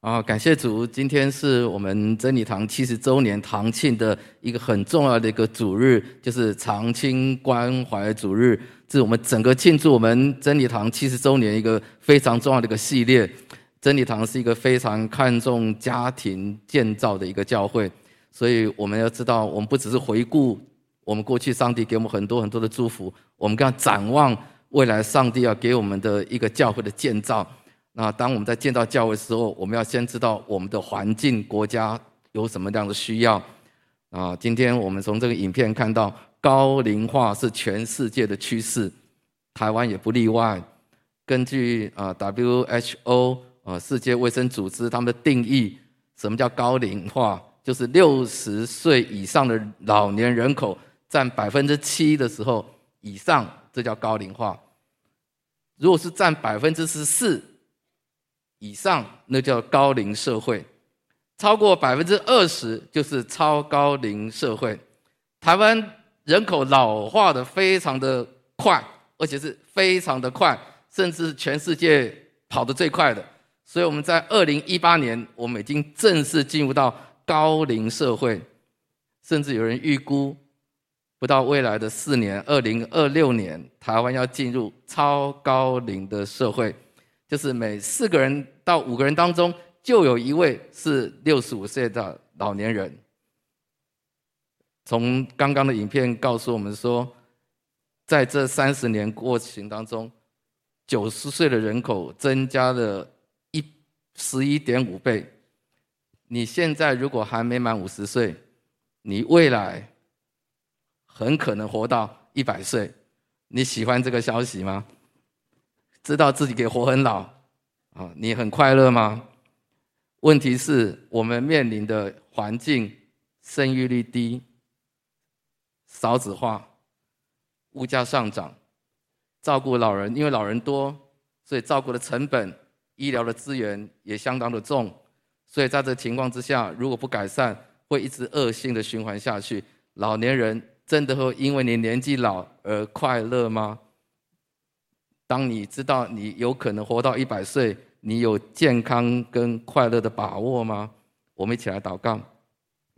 啊，感谢主！今天是我们真理堂七十周年堂庆的一个很重要的一个主日，就是长青关怀主日。这是我们整个庆祝我们真理堂七十周年一个非常重要的一个系列。真理堂是一个非常看重家庭建造的一个教会，所以我们要知道，我们不只是回顾我们过去上帝给我们很多很多的祝福，我们更要展望未来上帝要给我们的一个教会的建造。那当我们在建造教会的时候，我们要先知道我们的环境、国家有什么样的需要。啊，今天我们从这个影片看到，高龄化是全世界的趋势，台湾也不例外。根据啊 WHO 啊世界卫生组织他们的定义，什么叫高龄化？就是六十岁以上的老年人口占百分之七的时候以上，这叫高龄化。如果是占百分之十四，以上那叫高龄社会，超过百分之二十就是超高龄社会。台湾人口老化的非常的快，而且是非常的快，甚至全世界跑得最快的。所以我们在二零一八年，我们已经正式进入到高龄社会，甚至有人预估，不到未来的四年，二零二六年，台湾要进入超高龄的社会。就是每四个人到五个人当中，就有一位是六十五岁的老年人。从刚刚的影片告诉我们说，在这三十年过程当中，九十岁的人口增加了一十一点五倍。你现在如果还没满五十岁，你未来很可能活到一百岁。你喜欢这个消息吗？知道自己可以活很老，啊，你很快乐吗？问题是我们面临的环境，生育率低，少子化，物价上涨，照顾老人，因为老人多，所以照顾的成本、医疗的资源也相当的重，所以在这情况之下，如果不改善，会一直恶性的循环下去。老年人真的会因为你年纪老而快乐吗？当你知道你有可能活到一百岁，你有健康跟快乐的把握吗？我们一起来祷告。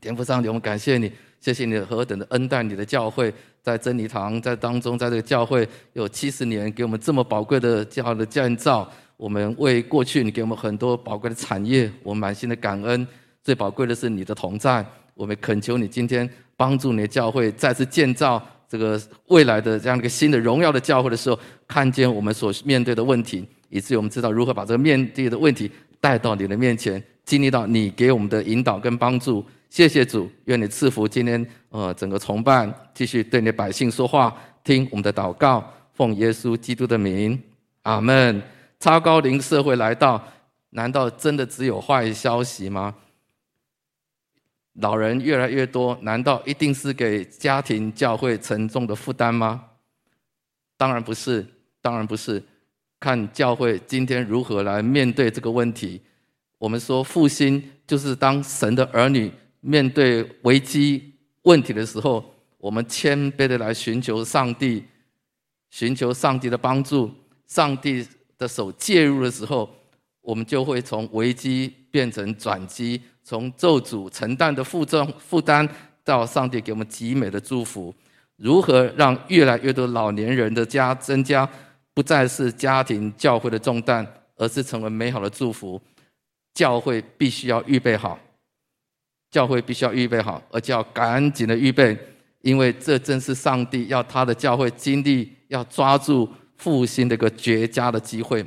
天父上帝，我们感谢你，谢谢你何等的恩待你的教会，在真理堂在当中，在这个教会有七十年，给我们这么宝贵的教的建造。我们为过去你给我们很多宝贵的产业，我们满心的感恩。最宝贵的是你的同在，我们恳求你今天帮助你的教会再次建造。这个未来的这样一个新的荣耀的教会的时候，看见我们所面对的问题，以至于我们知道如何把这个面对的问题带到你的面前，经历到你给我们的引导跟帮助。谢谢主，愿你赐福今天呃整个崇拜，继续对你的百姓说话，听我们的祷告，奉耶稣基督的名，阿门。超高龄社会来到，难道真的只有坏消息吗？老人越来越多，难道一定是给家庭教会沉重的负担吗？当然不是，当然不是。看教会今天如何来面对这个问题。我们说复兴，就是当神的儿女面对危机问题的时候，我们谦卑的来寻求上帝，寻求上帝的帮助。上帝的手介入的时候，我们就会从危机变成转机。从咒诅承担的负重负担，到上帝给我们极美的祝福，如何让越来越多老年人的家增加，不再是家庭教会的重担，而是成为美好的祝福。教会必须要预备好，教会必须要预备好，而且要赶紧的预备，因为这正是上帝要他的教会经历，要抓住复兴的一个绝佳的机会。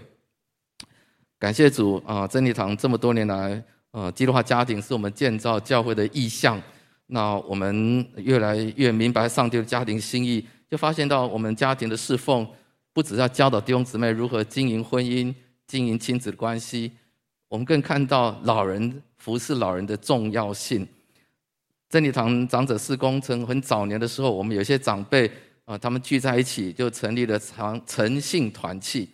感谢主啊！真理堂这么多年来。呃，基督化家庭是我们建造教会的意向。那我们越来越明白上帝的家庭心意，就发现到我们家庭的侍奉，不只是要教导弟兄姊妹如何经营婚姻、经营亲子关系，我们更看到老人服侍老人的重要性。真理堂长者事工从很早年的时候，我们有些长辈啊，他们聚在一起就成立了长诚信团契。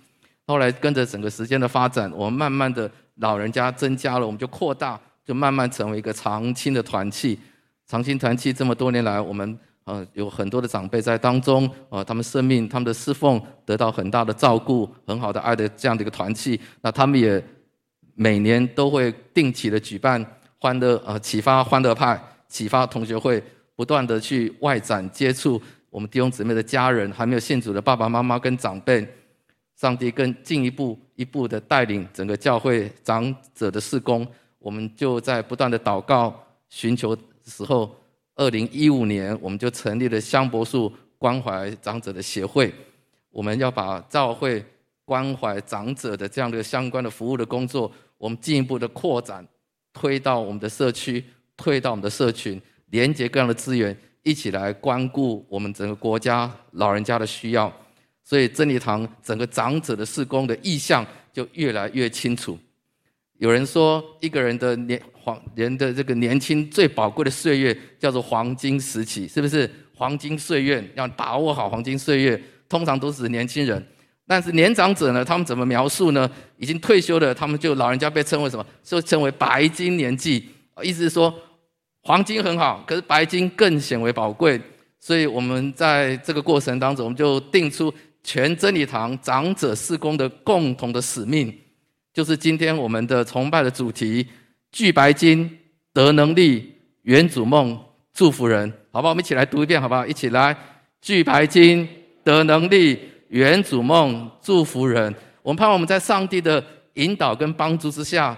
后来跟着整个时间的发展，我们慢慢的。老人家增加了，我们就扩大，就慢慢成为一个长青的团契。长青团契这么多年来，我们呃有很多的长辈在当中，呃，他们生命、他们的侍奉得到很大的照顾，很好的爱的这样的一个团契。那他们也每年都会定期的举办欢乐呃启发欢乐派、启发同学会，不断的去外展接触我们弟兄姊妹的家人，还没有信主的爸爸妈妈跟长辈，上帝更进一步一步的带领整个教会长者的事工，我们就在不断的祷告寻求时候，二零一五年我们就成立了香柏树关怀长者的协会，我们要把教会关怀长者的这样的相关的服务的工作，我们进一步的扩展，推到我们的社区，推到我们的社群，连接各样的资源，一起来关顾我们整个国家老人家的需要。所以真理堂整个长者的事工的意向就越来越清楚。有人说，一个人的年黄人的这个年轻最宝贵的岁月叫做黄金时期，是不是？黄金岁月要把握好黄金岁月，通常都是年轻人。但是年长者呢，他们怎么描述呢？已经退休的，他们就老人家被称为什么？就称为白金年纪。意思是说，黄金很好，可是白金更显为宝贵。所以我们在这个过程当中，我们就定出全真理堂长者事工的共同的使命，就是今天我们的崇拜的主题：聚白金，得能力，圆主梦，祝福人。好不好？我们一起来读一遍，好不好？一起来，聚白金，得能力。圆主梦，祝福人。我们盼望我们在上帝的引导跟帮助之下，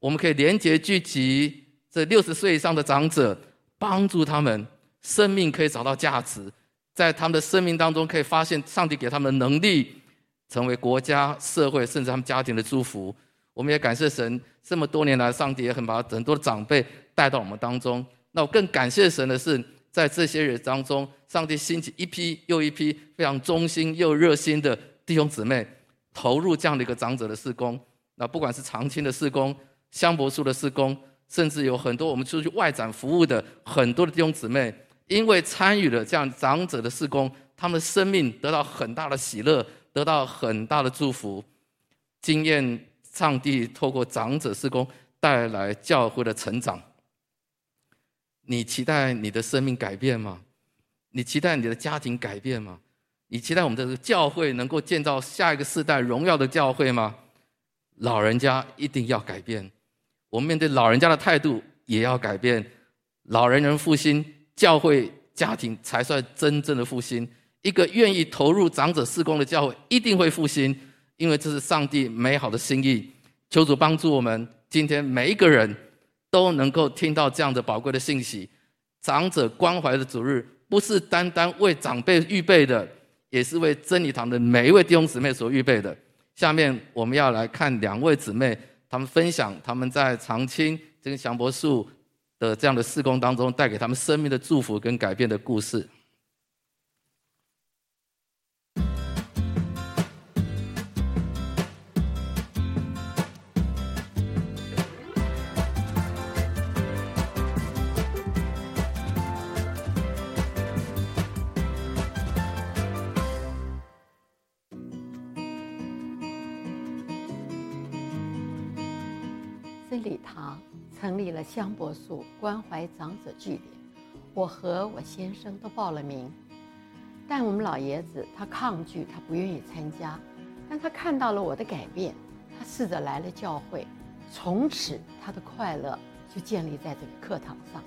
我们可以连结聚集这六十岁以上的长者，帮助他们生命可以找到价值，在他们的生命当中可以发现上帝给他们的能力，成为国家、社会甚至他们家庭的祝福。我们也感谢神，这么多年来，上帝也很把很多的长辈带到我们当中。那我更感谢神的是，在这些人当中。上帝兴起一批又一批非常忠心又热心的弟兄姊妹，投入这样的一个长者的事工。那不管是长青的事工、香柏树的事工，甚至有很多我们出去外展服务的很多的弟兄姊妹，因为参与了这样长者的事工，他们的生命得到很大的喜乐，得到很大的祝福，经验上帝透过长者事工带来教会的成长。你期待你的生命改变吗？你期待你的家庭改变吗？你期待我们的教会能够建造下一个世代荣耀的教会吗？老人家一定要改变，我们面对老人家的态度也要改变。老人人复兴，教会家庭才算真正的复兴。一个愿意投入长者事工的教会一定会复兴，因为这是上帝美好的心意。求主帮助我们，今天每一个人都能够听到这样的宝贵的信息。长者关怀的主日。不是单单为长辈预备的，也是为真理堂的每一位弟兄姊妹所预备的。下面我们要来看两位姊妹，他们分享他们在长青这个香柏树的这样的事工当中，带给他们生命的祝福跟改变的故事。成立了香柏树关怀长者据点，我和我先生都报了名，但我们老爷子他抗拒，他不愿意参加，但他看到了我的改变，他试着来了教会，从此他的快乐就建立在这个课堂上，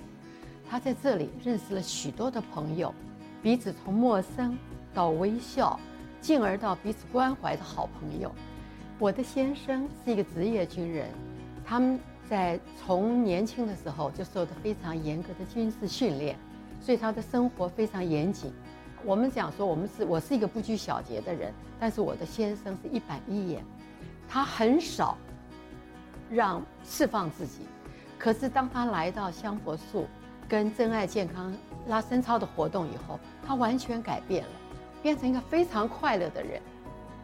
他在这里认识了许多的朋友，彼此从陌生到微笑，进而到彼此关怀的好朋友。我的先生是一个职业军人，他们。在从年轻的时候就受的非常严格的军事训练，所以他的生活非常严谨。我们讲说，我们是我是一个不拘小节的人，但是我的先生是一板一眼，他很少让释放自己。可是当他来到香柏树跟真爱健康拉伸操的活动以后，他完全改变了，变成一个非常快乐的人。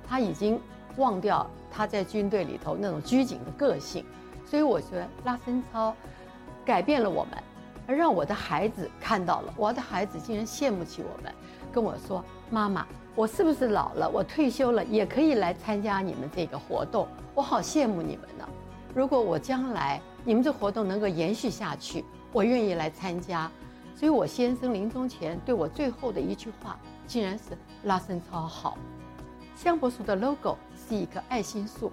他已经忘掉他在军队里头那种拘谨的个性。所以我说，拉伸操改变了我们，而让我的孩子看到了。我的孩子竟然羡慕起我们，跟我说：“妈妈，我是不是老了？我退休了也可以来参加你们这个活动？我好羡慕你们呢！如果我将来你们这活动能够延续下去，我愿意来参加。”所以，我先生临终前对我最后的一句话，竟然是拉伸操好。香柏树的 logo 是一棵爱心树。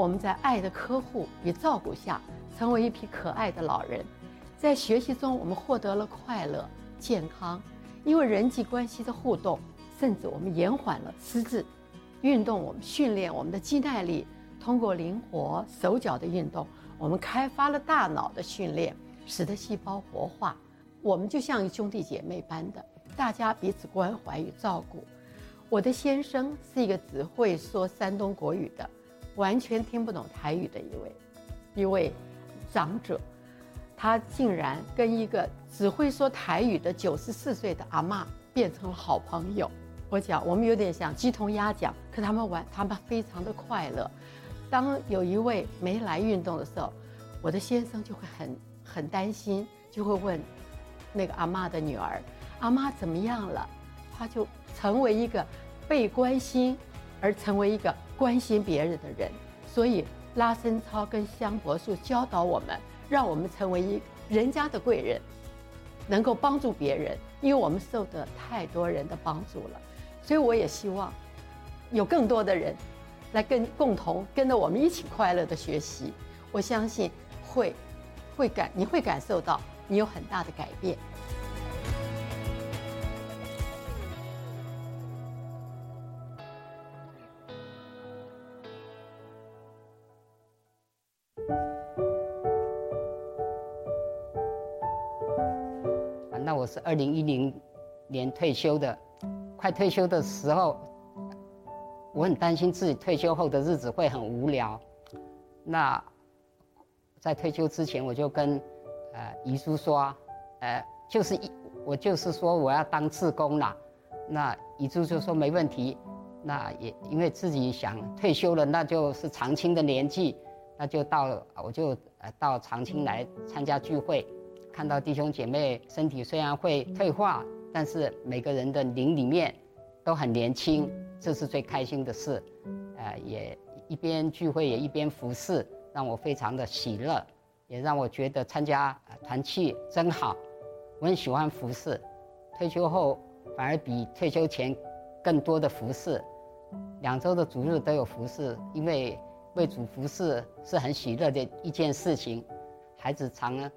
我们在爱的呵护与照顾下，成为一批可爱的老人。在学习中，我们获得了快乐、健康，因为人际关系的互动，甚至我们延缓了失智。运动，我们训练我们的肌耐力，通过灵活手脚的运动，我们开发了大脑的训练，使得细胞活化。我们就像兄弟姐妹般的，大家彼此关怀与照顾。我的先生是一个只会说山东国语的，完全听不懂台语的一位一位长者，他竟然跟一个只会说台语的九十四岁的阿嬷变成了好朋友。我讲我们有点像鸡同鸭讲，可他们玩，他们非常的快乐。当有一位没来运动的时候，我的先生就会很很担心，就会问那个阿嬷的女儿：“阿嬷怎么样了？”他就成为一个被关心，而成为一个关心别人的人。所以拉伸操跟香柏树教导我们，让我们成为一人家的贵人，能够帮助别人。因为我们受得太多人的帮助了，所以我也希望有更多的人来跟共同跟着我们一起快乐的学习。我相信会会感你会感受到你有很大的改变。那我是二零一零年退休的，快退休的时候，我很担心自己退休后的日子会很无聊。那在退休之前，我就跟呃遗书说，呃，就是一我就是说我要当志工啦。那遗书就说没问题。那也因为自己想退休了，那就是长青的年纪，那就到我就呃到长青来参加聚会。看到弟兄姐妹身体虽然会退化，但是每个人的灵里面都很年轻，这是最开心的事。呃，也一边聚会也一边服侍，让我非常的喜乐，也让我觉得参加团契真好。我很喜欢服侍，退休后反而比退休前更多的服侍，两周的主日都有服侍，因为为主服侍是很喜乐的一件事情。孩子常。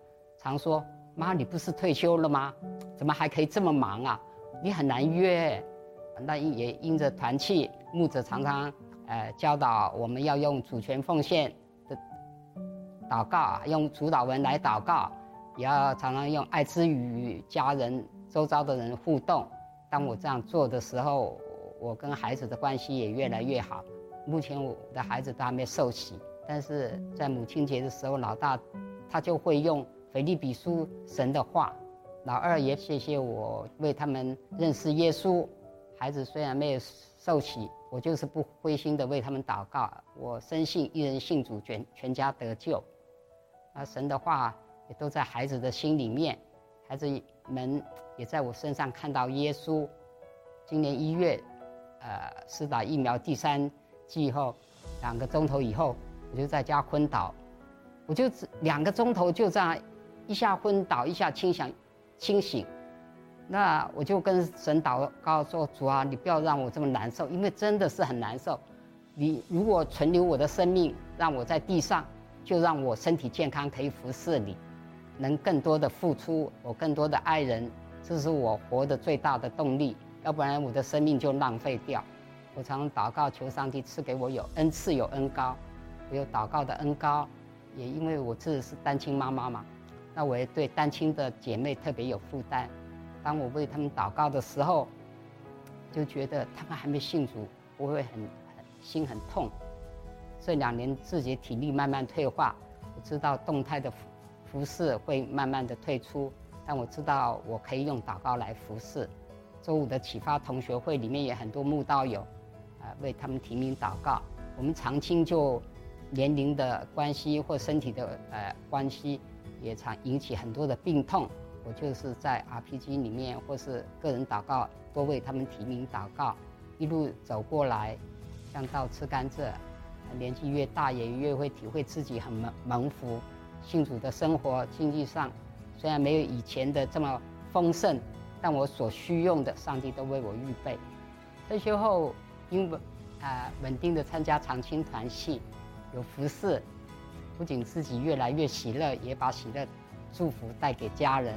常说妈，你不是退休了吗？怎么还可以这么忙啊？你很难约。那也因着团契，牧者常常呃教导我们要用主权奉献的祷告，用主祷文来祷告，也要常常用爱之语与家人、周遭的人互动。当我这样做的时候，我跟孩子的关系也越来越好。目前我的孩子都还没受洗，但是在母亲节的时候，老大他就会用。腓立比书神的话，老二也谢谢我为他们认识耶稣。孩子虽然没有受洗，我就是不灰心的为他们祷告。我深信一人信主，全全家得救。啊，神的话也都在孩子的心里面，孩子们也在我身上看到耶稣。今年一月，呃，施打疫苗第三剂后，两个钟头以后，我就在家昏倒，我就两个钟头就这样。一下昏倒，一下清醒，清醒，那我就跟神祷告说：“主啊，你不要让我这么难受，因为真的是很难受。你如果存留我的生命，让我在地上，就让我身体健康，可以服侍你，能更多的付出，我更多的爱人，这是我活的最大的动力。要不然我的生命就浪费掉。我常祷告求上帝赐给我有恩赐有恩膏，我有祷告的恩膏，也因为我自己是单亲妈妈嘛。”那我也对单亲的姐妹特别有负担。当我为他们祷告的时候，就觉得他们还没信主，我会很很心很痛。这两年自己体力慢慢退化，我知道动态的服服侍会慢慢的退出，但我知道我可以用祷告来服侍。周五的启发同学会里面也很多慕道友，啊，为他们提名祷告。我们长青就年龄的关系或身体的呃关系。也常引起很多的病痛，我就是在 RPG 里面或是个人祷告，多为他们提名祷告，一路走过来，像到吃甘蔗，年纪越大也越会体会自己很蒙蒙福，信主的生活经济上虽然没有以前的这么丰盛，但我所需用的，上帝都为我预备。退休后因为啊稳定的参加长青团契，有服侍，不仅自己越来越喜乐，也把喜乐祝福带给家人。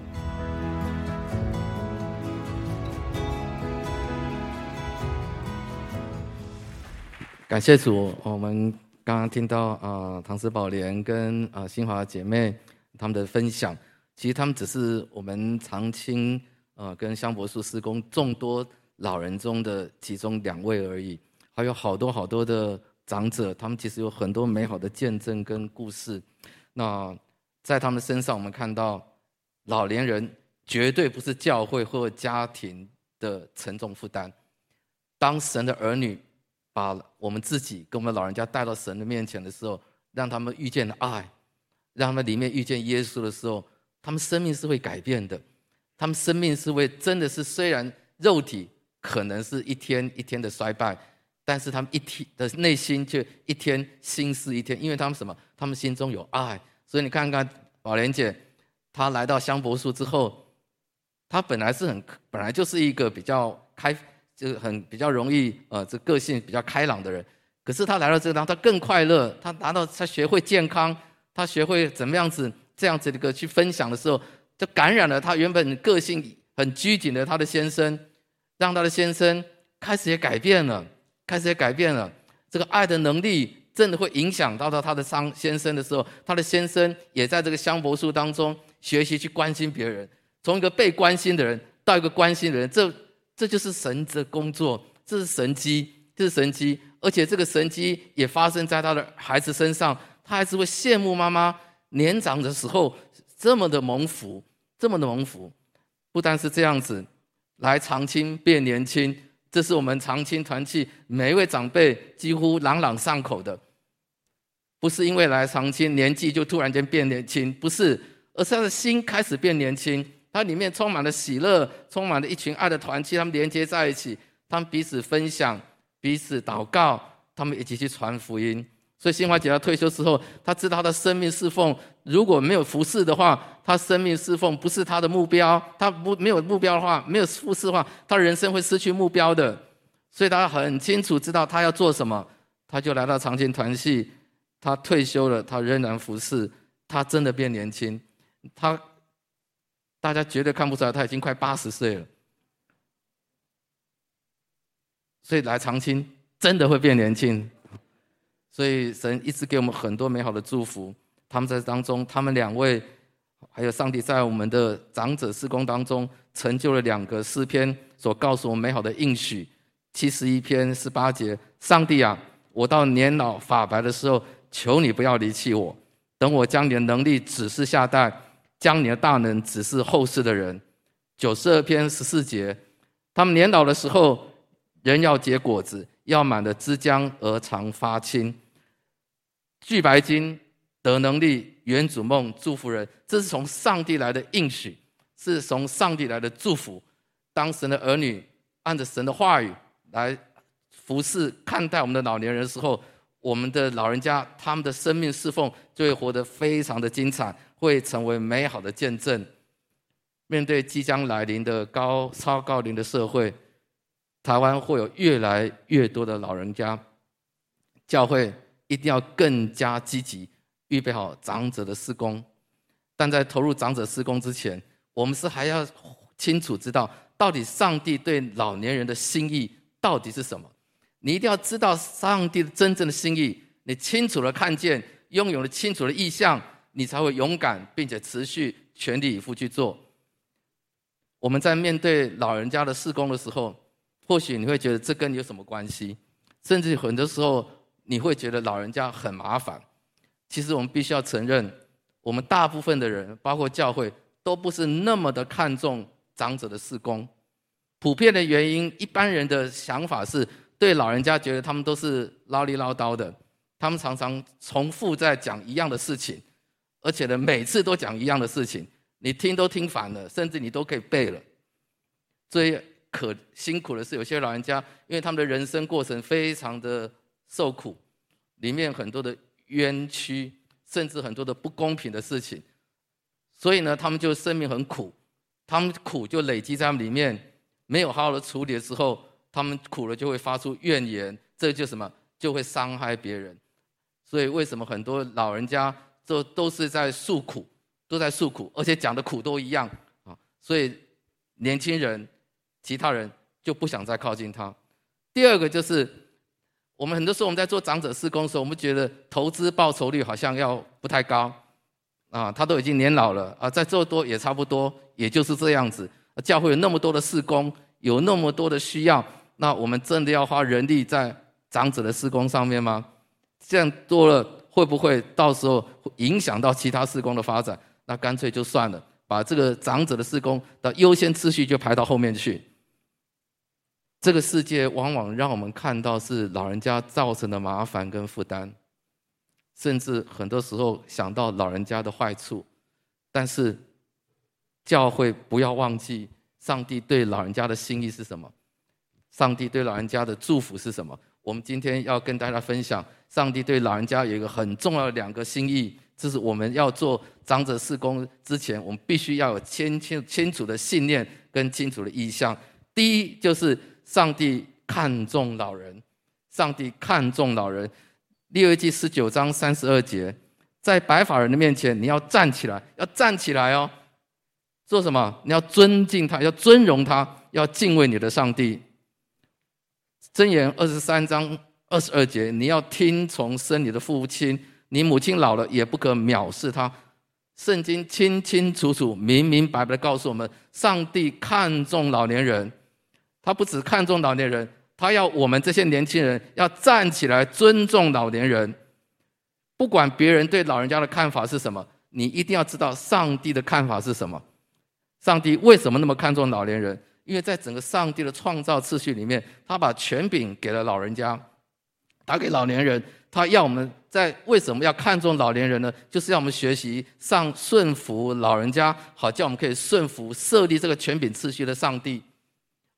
感谢主，我们刚刚听到啊、唐诗宝莲跟啊、呃、新华姐妹他们的分享，其实他们只是我们长青呃跟香柏树施工众多老人中的其中两位而已，还有好多好多的长者，他们其实有很多美好的见证跟故事。那在他们身上，我们看到老年人绝对不是教会或家庭的沉重负担，当神的儿女。把我们自己跟我们老人家带到神的面前的时候，让他们遇见爱，让他们里面遇见耶稣的时候，他们生命是会改变的。他们生命是会真的是，虽然肉体可能是一天一天的衰败，但是他们一天的内心却一天心似一天，因为他们什么？他们心中有爱。所以你看看宝莲姐，她来到香柏树之后，她本来是很本来就是一个比较开。就是很比较容易，呃，这个性比较开朗的人，可是他来到这个地方，他更快乐。他拿到他学会健康，他学会怎么样子这样子的一个去分享的时候，就感染了他原本个性很拘谨的他的先生，让他的先生开始也改变了，开始也改变了。这个爱的能力真的会影响到到他的商先生的时候，他的先生也在这个香柏树当中学习去关心别人，从一个被关心的人到一个关心的人，这。这就是神的工作，这是神迹，这是神迹，而且这个神迹也发生在他的孩子身上，他还是会羡慕妈妈年长的时候这么的蒙福，这么的蒙福。不单是这样子，来长青变年轻，这是我们长青团契每一位长辈几乎朗朗上口的，不是因为来长青年纪就突然间变年轻，不是，而是他的心开始变年轻。它里面充满了喜乐，充满了一群爱的团契，他们连接在一起，他们彼此分享，彼此祷告，他们一起去传福音。所以新华姐她退休之后，她知道她的生命侍奉如果没有服侍的话，她生命侍奉不是她的目标，她不没有目标的话，没有服侍的话，她人生会失去目标的。所以她很清楚知道她要做什么，她就来到长青团系，她退休了，她仍然服侍，她真的变年轻，她。大家绝对看不出来，她已经快八十岁了。所以来长青真的会变年轻。所以神一直给我们很多美好的祝福。他们在当中，他们两位还有上帝在我们的长者事工当中成就了两个诗篇，所告诉我们美好的应许。七十一篇十八节：上帝啊，我到年老发白的时候，求你不要离弃我，等我将你的能力指示下代。将你的大能指示后世的人。九十二篇十四节，他们年老的时候，人要结果子，要满了汁浆而常发青。聚白金得能力，圆主梦祝福人，这是从上帝来的应许，是从上帝来的祝福。当神的儿女按着神的话语来服侍看待我们的老年人的时候，我们的老人家他们的生命侍奉就会活得非常的精彩。会成为美好的见证。面对即将来临的高超高龄的社会，台湾会有越来越多的老人家，教会一定要更加积极，预备好长者的施工。但在投入长者施工之前，我们是还要清楚知道，到底上帝对老年人的心意到底是什么？你一定要知道上帝的真正的心意，你清楚的看见，拥有了清楚的意向。你才会勇敢，并且持续全力以赴去做。我们在面对老人家的施工的时候，或许你会觉得这跟你有什么关系？甚至很多时候你会觉得老人家很麻烦。其实我们必须要承认，我们大部分的人，包括教会，都不是那么的看重长者的事工。普遍的原因，一般人的想法是对老人家觉得他们都是唠里唠叨的，他们常常重复在讲一样的事情。而且呢，每次都讲一样的事情，你听都听烦了，甚至你都可以背了。最可辛苦的是，有些老人家，因为他们的人生过程非常的受苦，里面很多的冤屈，甚至很多的不公平的事情，所以呢，他们就生命很苦，他们苦就累积在里面，没有好好的处理的时候，他们苦了就会发出怨言，这就什么，就会伤害别人。所以为什么很多老人家都都是在诉苦，都在诉苦，而且讲的苦都一样啊？所以年轻人、其他人就不想再靠近他。第二个就是，我们很多时候我们在做长者事工的时候，我们觉得投资报酬率好像要不太高啊，他都已经年老了啊，再做多也差不多，也就是这样子。教会有那么多的事工，有那么多的需要，那我们真的要花人力在长者的事工上面吗？这样多了会不会到时候影响到其他事工的发展？那干脆就算了，把这个长者的事工的优先次序就排到后面去。这个世界往往让我们看到是老人家造成的麻烦跟负担，甚至很多时候想到老人家的坏处，但是教会不要忘记上帝对老人家的心意是什么，上帝对老人家的祝福是什么。我们今天要跟大家分享，上帝对老人家有一个很重要的两个心意，这是我们要做长者事工之前，我们必须要有清清清楚的信念跟清楚的意向。第一就是上帝看重老人，上帝看重老人。利未记十九章三十二节，在白发人的面前，你要站起来，要站起来哦。做什么？你要尊敬他，要尊荣他，要敬畏你的上帝。箴言二十三章二十二节，你要听从生你的父亲，你母亲老了也不可藐视他。圣经清清楚楚、明明白白的告诉我们，上帝看重老年人，他不只看重老年人，他要我们这些年轻人要站起来尊重老年人。不管别人对老人家的看法是什么，你一定要知道上帝的看法是什么。上帝为什么那么看重老年人？因为在整个上帝的创造次序里面，他把权柄给了老人家，打给老年人。他要我们在为什么要看重老年人呢？就是要我们学习上顺服老人家，好叫我们可以顺服设立这个权柄次序的上帝。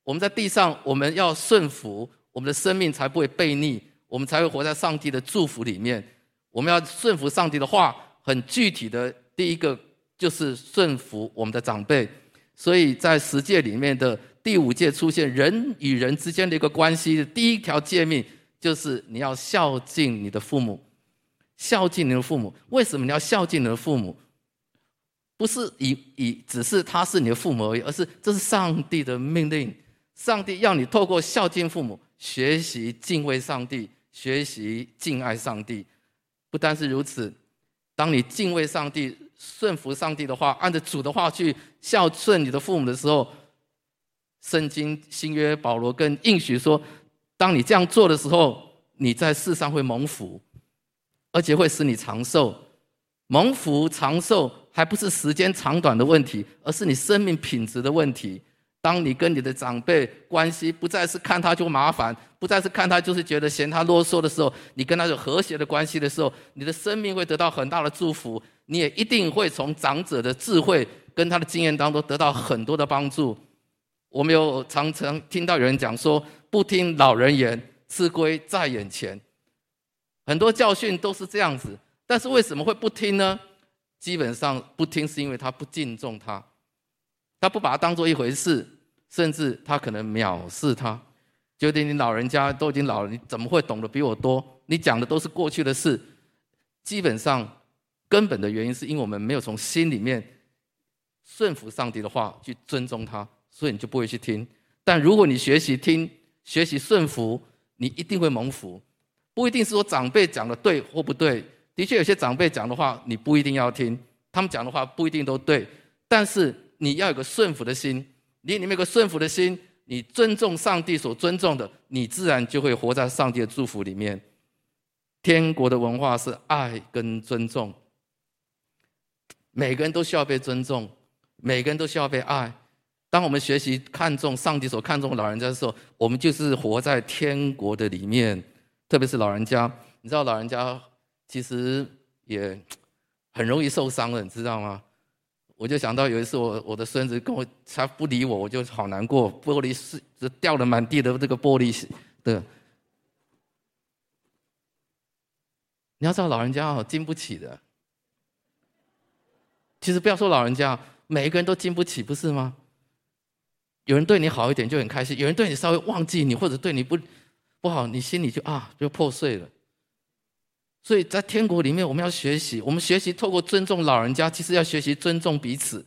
我们在地上，我们要顺服，我们的生命才不会悖逆，我们才会活在上帝的祝福里面。我们要顺服上帝的话，很具体的，第一个就是顺服我们的长辈。所以在十诫里面的第五诫出现人与人之间的一个关系的第一条诫命，就是你要孝敬你的父母。孝敬你的父母，为什么你要孝敬你的父母？不是以以只是他是你的父母而已，而是这是上帝的命令。上帝要你透过孝敬父母，学习敬畏上帝，学习敬爱上帝。不单是如此，当你敬畏上帝。顺服上帝的话，按着主的话去孝顺你的父母的时候，圣经新约保罗更应许说，当你这样做的时候，你在世上会蒙福，而且会使你长寿。蒙福长寿还不是时间长短的问题，而是你生命品质的问题。当你跟你的长辈关系不再是看他就麻烦，不再是看他就是觉得嫌他啰嗦的时候，你跟他有和谐的关系的时候，你的生命会得到很大的祝福。你也一定会从长者的智慧跟他的经验当中得到很多的帮助。我们有常常听到有人讲说：“不听老人言，吃亏在眼前。”很多教训都是这样子，但是为什么会不听呢？基本上不听是因为他不敬重他，他不把它当做一回事，甚至他可能藐视他，觉得你老人家都已经老了，你怎么会懂得比我多？你讲的都是过去的事，基本上。根本的原因是因为我们没有从心里面顺服上帝的话去尊重他，所以你就不会去听。但如果你学习听、学习顺服，你一定会蒙福。不一定是说长辈讲的对或不对，的确有些长辈讲的话你不一定要听，他们讲的话不一定都对。但是你要有个顺服的心，你里面有个顺服的心，你尊重上帝所尊重的，你自然就会活在上帝的祝福里面。天国的文化是爱跟尊重。每个人都需要被尊重，每个人都需要被爱。当我们学习看重上帝所看重的老人家的时候，我们就是活在天国的里面。特别是老人家，你知道老人家其实也很容易受伤的，你知道吗？我就想到有一次我我的孙子跟我他不理我，我就好难过，玻璃是掉了满地的这个玻璃的。你要知道老人家哦，经不起的。其实不要说老人家，每一个人都经不起，不是吗？有人对你好一点就很开心，有人对你稍微忘记你或者对你不不好，你心里就啊就破碎了。所以在天国里面，我们要学习，我们学习透过尊重老人家，其实要学习尊重彼此。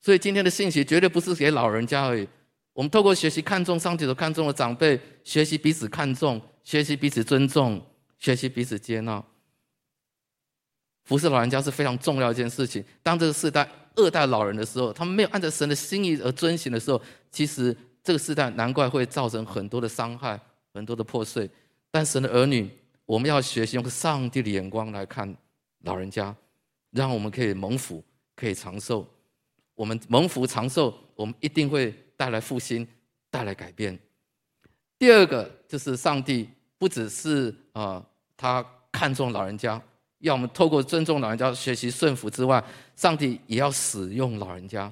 所以今天的信息绝对不是给老人家而已。我们透过学习看重上帝所看重的长辈，学习彼此看重，学习彼此尊重，学习彼此接纳。服侍老人家是非常重要一件事情。当这个世代二代老人的时候，他们没有按照神的心意而遵行的时候，其实这个世代难怪会造成很多的伤害，很多的破碎。但神的儿女，我们要学习用上帝的眼光来看老人家，让我们可以蒙福，可以长寿。我们蒙福长寿，我们一定会带来复兴，带来改变。第二个就是上帝不只是啊、呃，他看重老人家，要我们透过尊重老人家学习顺服之外，上帝也要使用老人家。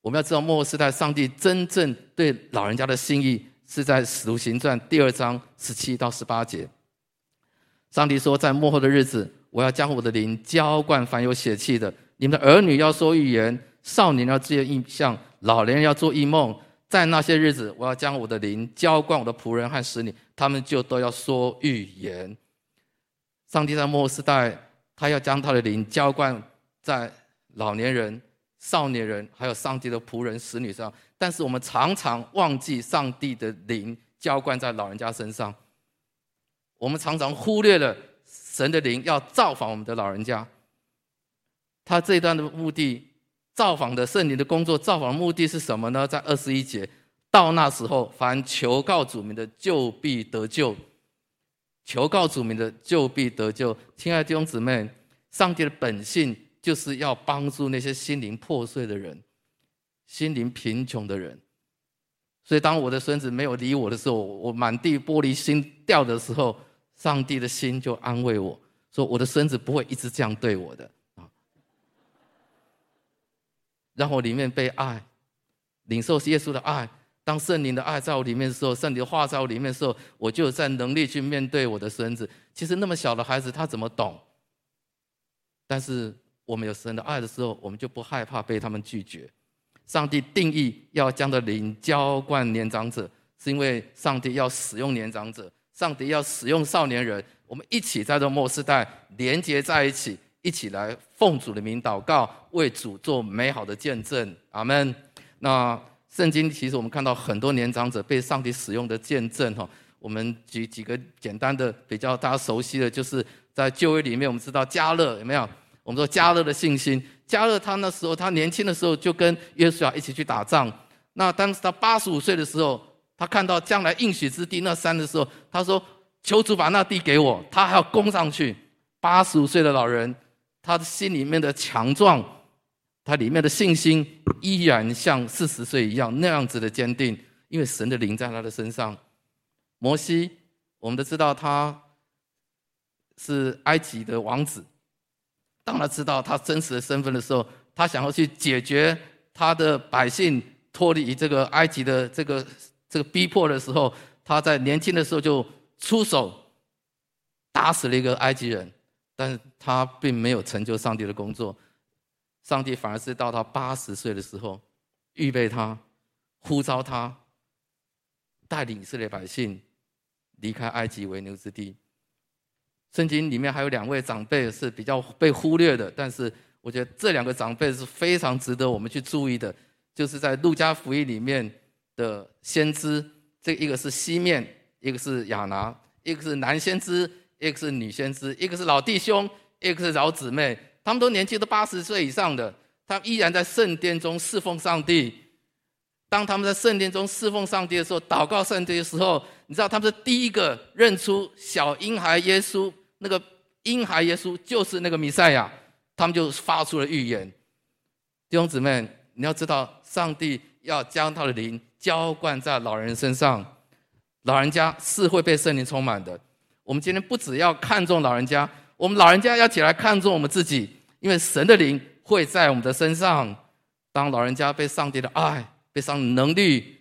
我们要知道末后世代，上帝真正对老人家的心意是在《使徒行传》第二章十七到十八节。上帝说，在末后的日子，我要将我的灵浇灌凡有血气的，你们的儿女要说预言。少年要见异象，老年人要做异梦。在那些日子，我要将我的灵浇灌我的仆人和使女，他们就都要说预言。上帝在末世代，他要将他的灵浇灌在老年人、少年人，还有上帝的仆人、使女上。但是我们常常忘记上帝的灵浇灌在老人家身上，我们常常忽略了神的灵要造访我们的老人家。他这一段的目的。造访的圣灵的工作，造访的目的是什么呢？在二十一节，到那时候，凡求告主名的，就必得救；求告主名的，就必得救。亲爱的弟兄姊妹，上帝的本性就是要帮助那些心灵破碎的人、心灵贫穷的人。所以，当我的孙子没有理我的时候，我满地玻璃心掉的时候，上帝的心就安慰我说：“我的孙子不会一直这样对我的啊。”让我里面被爱，领受耶稣的爱。当圣灵的爱在我里面的时候，圣灵的话在我里面的时候，我就有在能力去面对我的孙子。其实那么小的孩子，他怎么懂？但是我们有神的爱的时候，我们就不害怕被他们拒绝。上帝定义要将的灵浇灌年长者，是因为上帝要使用年长者，上帝要使用少年人。我们一起在这末世代连接在一起。一起来奉主的名祷告，为主做美好的见证，阿门。那圣经其实我们看到很多年长者被上帝使用的见证哈，我们举几个简单的比较大家熟悉的，就是在旧约里面，我们知道迦勒有没有？我们说迦勒的信心，迦勒他那时候他年轻的时候就跟约书亚一起去打仗。那当时他八十五岁的时候，他看到将来应许之地那山的时候，他说：“求主把那地给我。”他还要攻上去。八十五岁的老人。他的心里面的强壮，他里面的信心依然像四十岁一样那样子的坚定，因为神的灵在他的身上。摩西，我们都知道他是埃及的王子。当他知道他真实的身份的时候，他想要去解决他的百姓脱离这个埃及的这个这个逼迫的时候，他在年轻的时候就出手打死了一个埃及人。但是他并没有成就上帝的工作，上帝反而是到他八十岁的时候，预备他，呼召他，带领以色列百姓离开埃及为牛之地。圣经里面还有两位长辈是比较被忽略的，但是我觉得这两个长辈是非常值得我们去注意的，就是在路加福音里面的先知，这一个是西面，一个是亚拿，一个是男先知。一个是女先知，一个是老弟兄，一个是老姊妹，他们都年纪都八十岁以上的，他依然在圣殿中侍奉上帝。当他们在圣殿中侍奉上帝的时候，祷告圣殿的时候，你知道他们是第一个认出小婴孩耶稣，那个婴孩耶稣就是那个弥赛亚，他们就发出了预言。弟兄姊妹，你要知道，上帝要将他的灵浇灌在老人身上，老人家是会被圣灵充满的。我们今天不只要看重老人家，我们老人家要起来看重我们自己，因为神的灵会在我们的身上。当老人家被上帝的爱、被上帝能力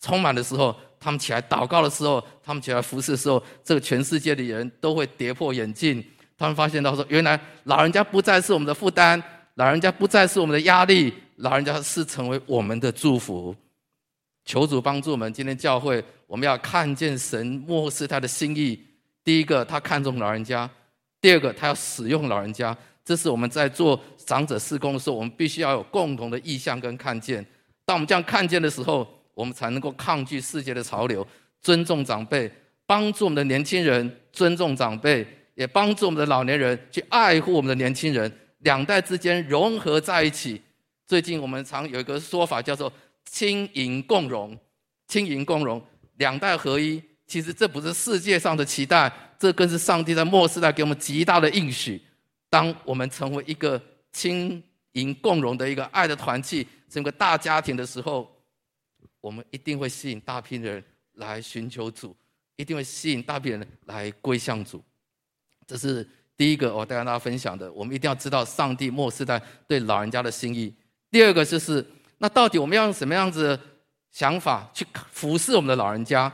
充满的时候，他们起来祷告的时候，他们起来服侍的时候，这个全世界的人都会跌破眼镜。他们发现到说，原来老人家不再是我们的负担，老人家不再是我们的压力，老人家是成为我们的祝福。求主帮助我们，今天教会我们要看见神漠视他的心意。第一个，他看重老人家；第二个，他要使用老人家。这是我们在做长者事工的时候，我们必须要有共同的意向跟看见。当我们这样看见的时候，我们才能够抗拒世界的潮流，尊重长辈，帮助我们的年轻人尊重长辈，也帮助我们的老年人去爱护我们的年轻人，两代之间融合在一起。最近我们常有一个说法叫做“青银共融”，青银共融，两代合一。其实这不是世界上的期待，这更是上帝在末世代给我们极大的应许。当我们成为一个青银共融的一个爱的团契，整个大家庭的时候，我们一定会吸引大批人来寻求主，一定会吸引大批人来归向主。这是第一个我带跟大家分享的。我们一定要知道上帝末世代对老人家的心意。第二个就是，那到底我们要用什么样子想法去服侍我们的老人家？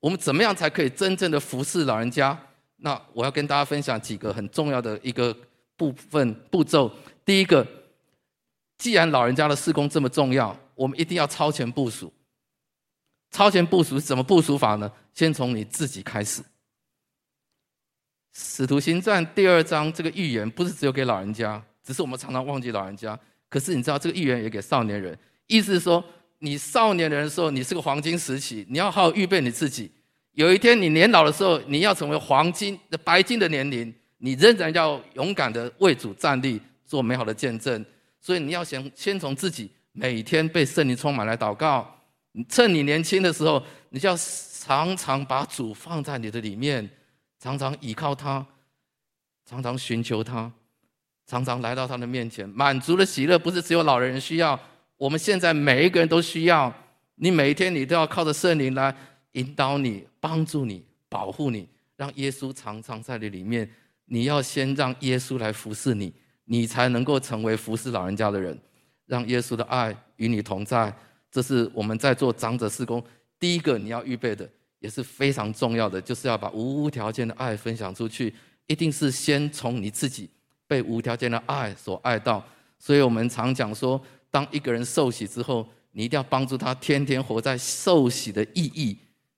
我们怎么样才可以真正的服侍老人家？那我要跟大家分享几个很重要的一个部分步骤。第一个，既然老人家的施工这么重要，我们一定要超前部署。超前部署是怎么部署法呢？先从你自己开始。使徒行传第二章这个预言不是只有给老人家，只是我们常常忘记老人家。可是你知道这个预言也给少年人，意思是说，你少年人的时候，你是个黄金时期，你要好好预备你自己。有一天你年老的时候，你要成为黄金的白金的年龄，你仍然要勇敢的为主站立，做美好的见证。所以你要先先从自己每天被圣灵充满来祷告。趁你年轻的时候，你就要常常把主放在你的里面，常常倚靠他，常常寻求他，常常来到他的面前。满足的喜乐不是只有老人需要，我们现在每一个人都需要。你每一天你都要靠着圣灵来。引导你、帮助你、保护你，让耶稣常常在你里面。你要先让耶稣来服侍你，你才能够成为服侍老人家的人。让耶稣的爱与你同在，这是我们在做长者事工第一个你要预备的，也是非常重要的，就是要把无条件的爱分享出去。一定是先从你自己被无条件的爱所爱到。所以我们常讲说，当一个人受洗之后，你一定要帮助他天天活在受洗的意义。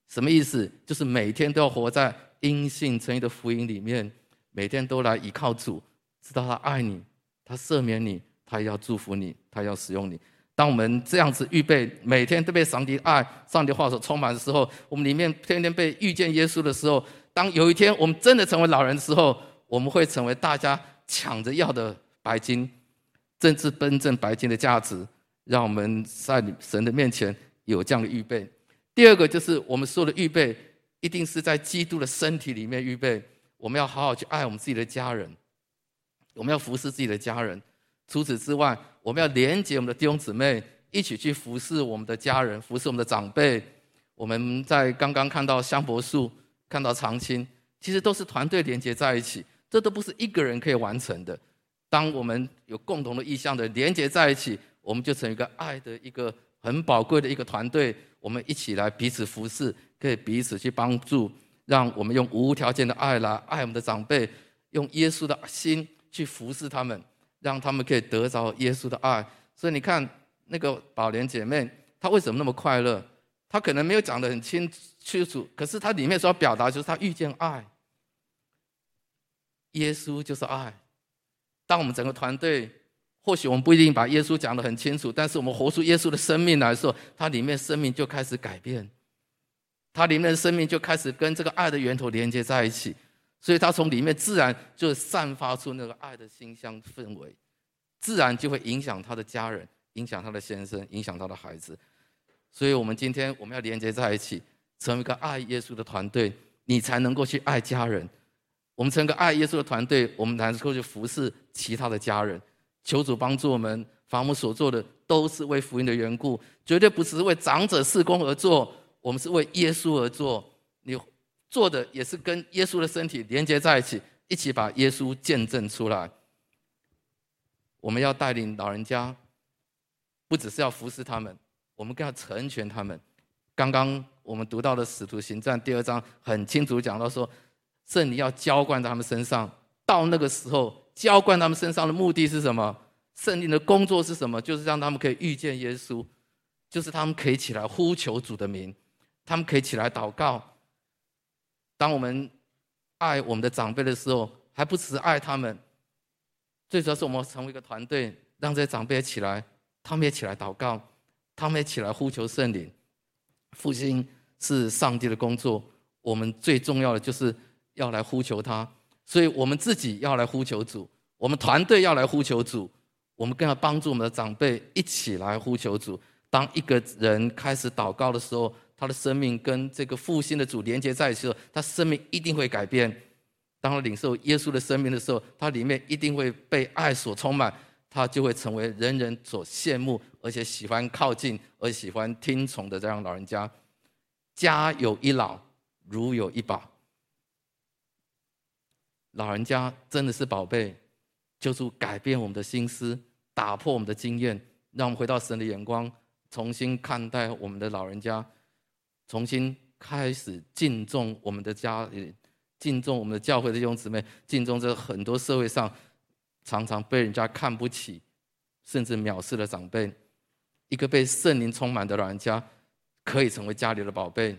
什么意思？就是每天都要活在因信称义的福音里面，每天都来依靠主，知道他爱你，他赦免你，他要祝福你，他要使用你。当我们这样子预备，每天都被上帝爱、上帝话所充满的时候，我们里面天天被遇见耶稣的时候，当有一天我们真的成为老人的时候，我们会成为大家抢着要的白金，正是奔正白金的价值，让我们在神的面前有这样的预备。第二个就是我们说的预备，一定是在基督的身体里面预备。我们要好好去爱我们自己的家人，我们要服侍自己的家人。除此之外，我们要连接我们的弟兄姊妹，一起去服侍我们的家人，服侍我们的长辈。我们在刚刚看到香柏树，看到长青，其实都是团队连接在一起，这都不是一个人可以完成的。当我们有共同的意向的连接在一起，我们就成一个爱的一个很宝贵的一个团队。我们一起来彼此服侍，可以彼此去帮助，让我们用无条件的爱来爱我们的长辈，用耶稣的心去服侍他们，让他们可以得着耶稣的爱。所以你看那个宝莲姐妹，她为什么那么快乐？她可能没有讲得很清楚，可是她里面所要表达就是她遇见爱，耶稣就是爱。当我们整个团队。或许我们不一定把耶稣讲得很清楚，但是我们活出耶稣的生命来说，它里面生命就开始改变，它里面的生命就开始跟这个爱的源头连接在一起，所以它从里面自然就散发出那个爱的馨香氛围，自然就会影响他的家人，影响他的先生，影响他的孩子。所以我们今天我们要连接在一起，成为一个爱耶稣的团队，你才能够去爱家人。我们成个爱耶稣的团队，我们才能够去服侍其他的家人。求主帮助我们，凡我们所做的都是为福音的缘故，绝对不是为长者事工而做。我们是为耶稣而做，你做的也是跟耶稣的身体连接在一起，一起把耶稣见证出来。我们要带领老人家，不只是要服侍他们，我们更要成全他们。刚刚我们读到的《使徒行传》第二章很清楚讲到说，圣灵要浇灌在他们身上，到那个时候。浇灌他们身上的目的是什么？圣灵的工作是什么？就是让他们可以遇见耶稣，就是他们可以起来呼求主的名，他们可以起来祷告。当我们爱我们的长辈的时候，还不只是爱他们，最主要是我们成为一个团队，让这些长辈起来，他们也起来祷告，他们也起来呼求圣灵。复兴是上帝的工作，我们最重要的就是要来呼求他，所以我们自己要来呼求主，我们团队要来呼求主，我们更要帮助我们的长辈一起来呼求主。当一个人开始祷告的时候，他的生命跟这个复兴的主连接在一起的时候，他生命一定会改变。当他领受耶稣的生命的时候，他里面一定会被爱所充满，他就会成为人人所羡慕，而且喜欢靠近，而喜欢听从的这样老人家。家有一老，如有一宝。老人家真的是宝贝，就是改变我们的心思，打破我们的经验，让我们回到神的眼光，重新看待我们的老人家。重新开始敬重我们的家人，敬重我们的教会的弟兄姊妹，敬重这很多社会上常常被人家看不起，甚至藐视的长辈。一个被圣灵充满的老人家，可以成为家里的宝贝。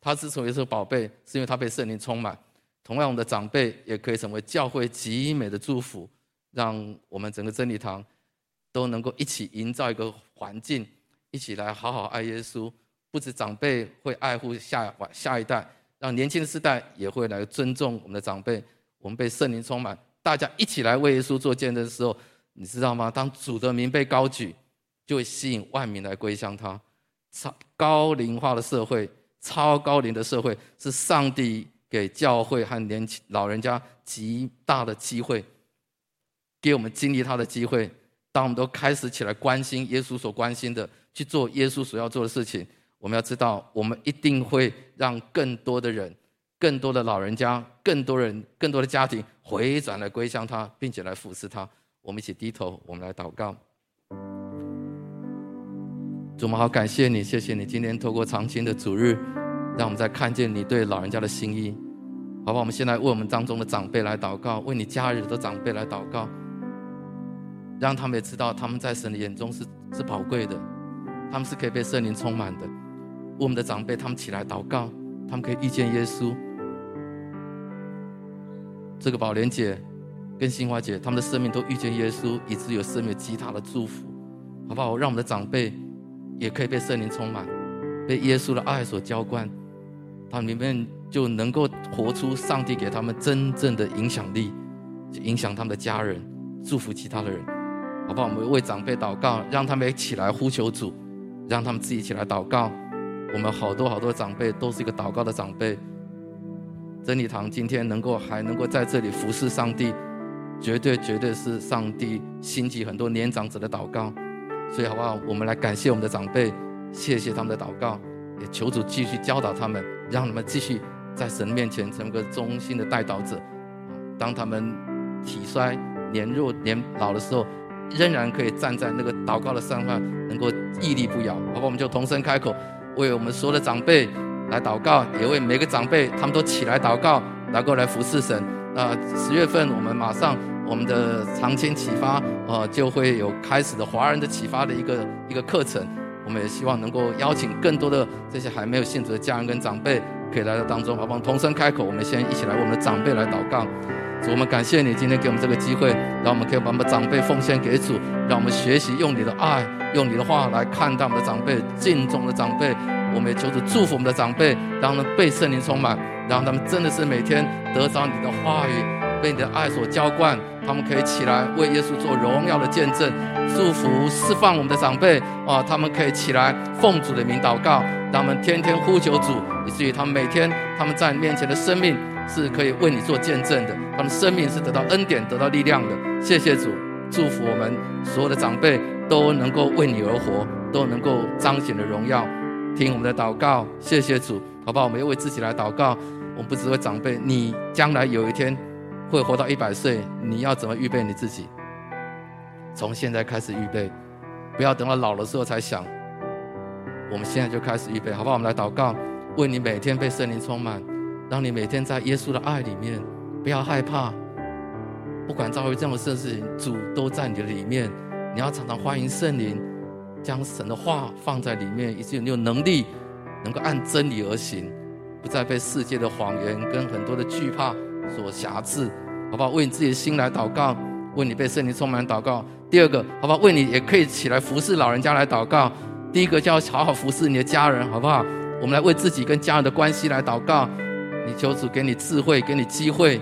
他之所以是宝贝，是因为他被圣灵充满。同样，我们的长辈也可以成为教会极美的祝福，让我们整个真理堂都能够一起营造一个环境，一起来好好爱耶稣。不止长辈会爱护下下一代，让年轻的世代也会来尊重我们的长辈。我们被圣灵充满，大家一起来为耶稣做见证的时候，你知道吗？当主的名被高举，就会吸引万民来归向他。超高龄化的社会，超高龄的社会，是上帝给教会和年轻老人家极大的机会，给我们经历他的机会。当我们都开始起来关心耶稣所关心的，去做耶稣所要做的事情。我们要知道，我们一定会让更多的人、更多的老人家、更多人、更多的家庭回转来归向他，并且来服侍他。我们一起低头，我们来祷告。主，我们好感谢你，谢谢你今天透过长青的主日，让我们再看见你对老人家的心意。好吧，我们现在为我们当中的长辈来祷告，为你家人的长辈来祷告，让他们也知道他们在神的眼中是是宝贵的，他们是可以被圣灵充满的。我们的长辈，他们起来祷告，他们可以遇见耶稣。这个宝莲姐跟新华姐，他们的生命都遇见耶稣，以致有生命极大的祝福，好不好？让我们的长辈也可以被圣灵充满，被耶稣的爱所浇灌，他们里面就能够活出上帝给他们真正的影响力，影响他们的家人，祝福其他的人，好不好？我们为长辈祷告，让他们也起来呼求主，让他们自己起来祷告。我们好多好多长辈都是一个祷告的长辈，真理堂今天能够还能够在这里服侍上帝，绝对绝对是上帝兴起很多年长者的祷告，所以好不好？我们来感谢我们的长辈，谢谢他们的祷告，也求主继续教导他们，让他们继续在神面前成为个忠心的代祷者。当他们体衰、年弱、年老的时候，仍然可以站在那个祷告的上方，能够屹立不摇。好吧，我们就同声开口。为我们所有的长辈来祷告，也为每个长辈，他们都起来祷告，能够来服侍神。那十月份我们马上我们的长青启发，呃，就会有开始的华人的启发的一个一个课程。我们也希望能够邀请更多的这些还没有信主的家人跟长辈，可以来到当中，好不好？同声开口，我们先一起来为我们的长辈来祷告。主，我们感谢你今天给我们这个机会，让我们可以把我们的长辈奉献给主，让我们学习用你的爱。用你的话来看待我们的长辈，敬重的长辈，我们也求主祝福我们的长辈，让他们被圣灵充满，让他们真的是每天得着你的话语，被你的爱所浇灌，他们可以起来为耶稣做荣耀的见证，祝福释放我们的长辈啊，他们可以起来奉主的名祷告，他们天天呼求主，以至于他们每天他们在你面前的生命是可以为你做见证的，他们生命是得到恩典、得到力量的。谢谢主，祝福我们所有的长辈。都能够为你而活，都能够彰显的荣耀。听我们的祷告，谢谢主，好不好？我们要为自己来祷告。我们不只为长辈，你将来有一天会活到一百岁，你要怎么预备你自己？从现在开始预备，不要等到老的时候才想。我们现在就开始预备，好不好？我们来祷告，为你每天被圣灵充满，让你每天在耶稣的爱里面，不要害怕。不管遭遇这样的事情，主都在你的里面。你要常常欢迎圣灵，将神的话放在里面，以至于你有能力能够按真理而行，不再被世界的谎言跟很多的惧怕所辖制，好不好？为你自己的心来祷告，为你被圣灵充满祷告。第二个，好不好？为你也可以起来服侍老人家来祷告。第一个叫好好服侍你的家人，好不好？我们来为自己跟家人的关系来祷告。你求主给你智慧，给你机会，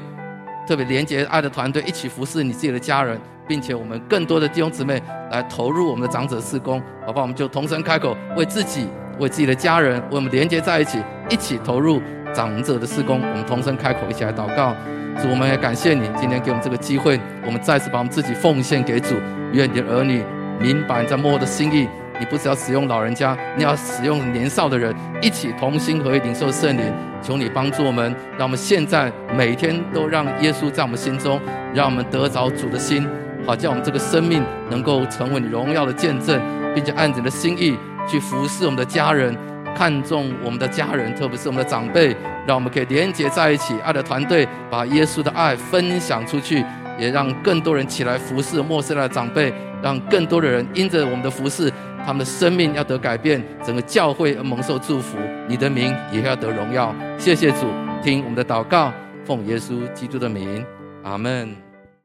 特别连接爱的团队一起服侍你自己的家人，并且我们更多的弟兄姊妹来投入我们的长者事工，好不好？我们就同声开口，为自己、为自己的家人，为我们连接在一起，一起投入长者的事工。我们同声开口，一起来祷告。主，我们也感谢你今天给我们这个机会，我们再次把我们自己奉献给主。愿你的儿女明白在末后的心意。你不是要使用老人家，你要使用年少的人，一起同心合意领受圣灵。求你帮助我们，让我们现在每天都让耶稣在我们心中，让我们得着主的心，好叫我们这个生命能够成为你荣耀的见证，并且按你的心意去服侍我们的家人，看重我们的家人，特别是我们的长辈，让我们可以连结在一起，爱的团队把耶稣的爱分享出去，也让更多人起来服侍陌生的长辈，让更多的人因着我们的服侍。他们的生命要得改变，整个教会要蒙受祝福，你的名也要得荣耀。谢谢主，听我们的祷告，奉耶稣基督的名，阿门。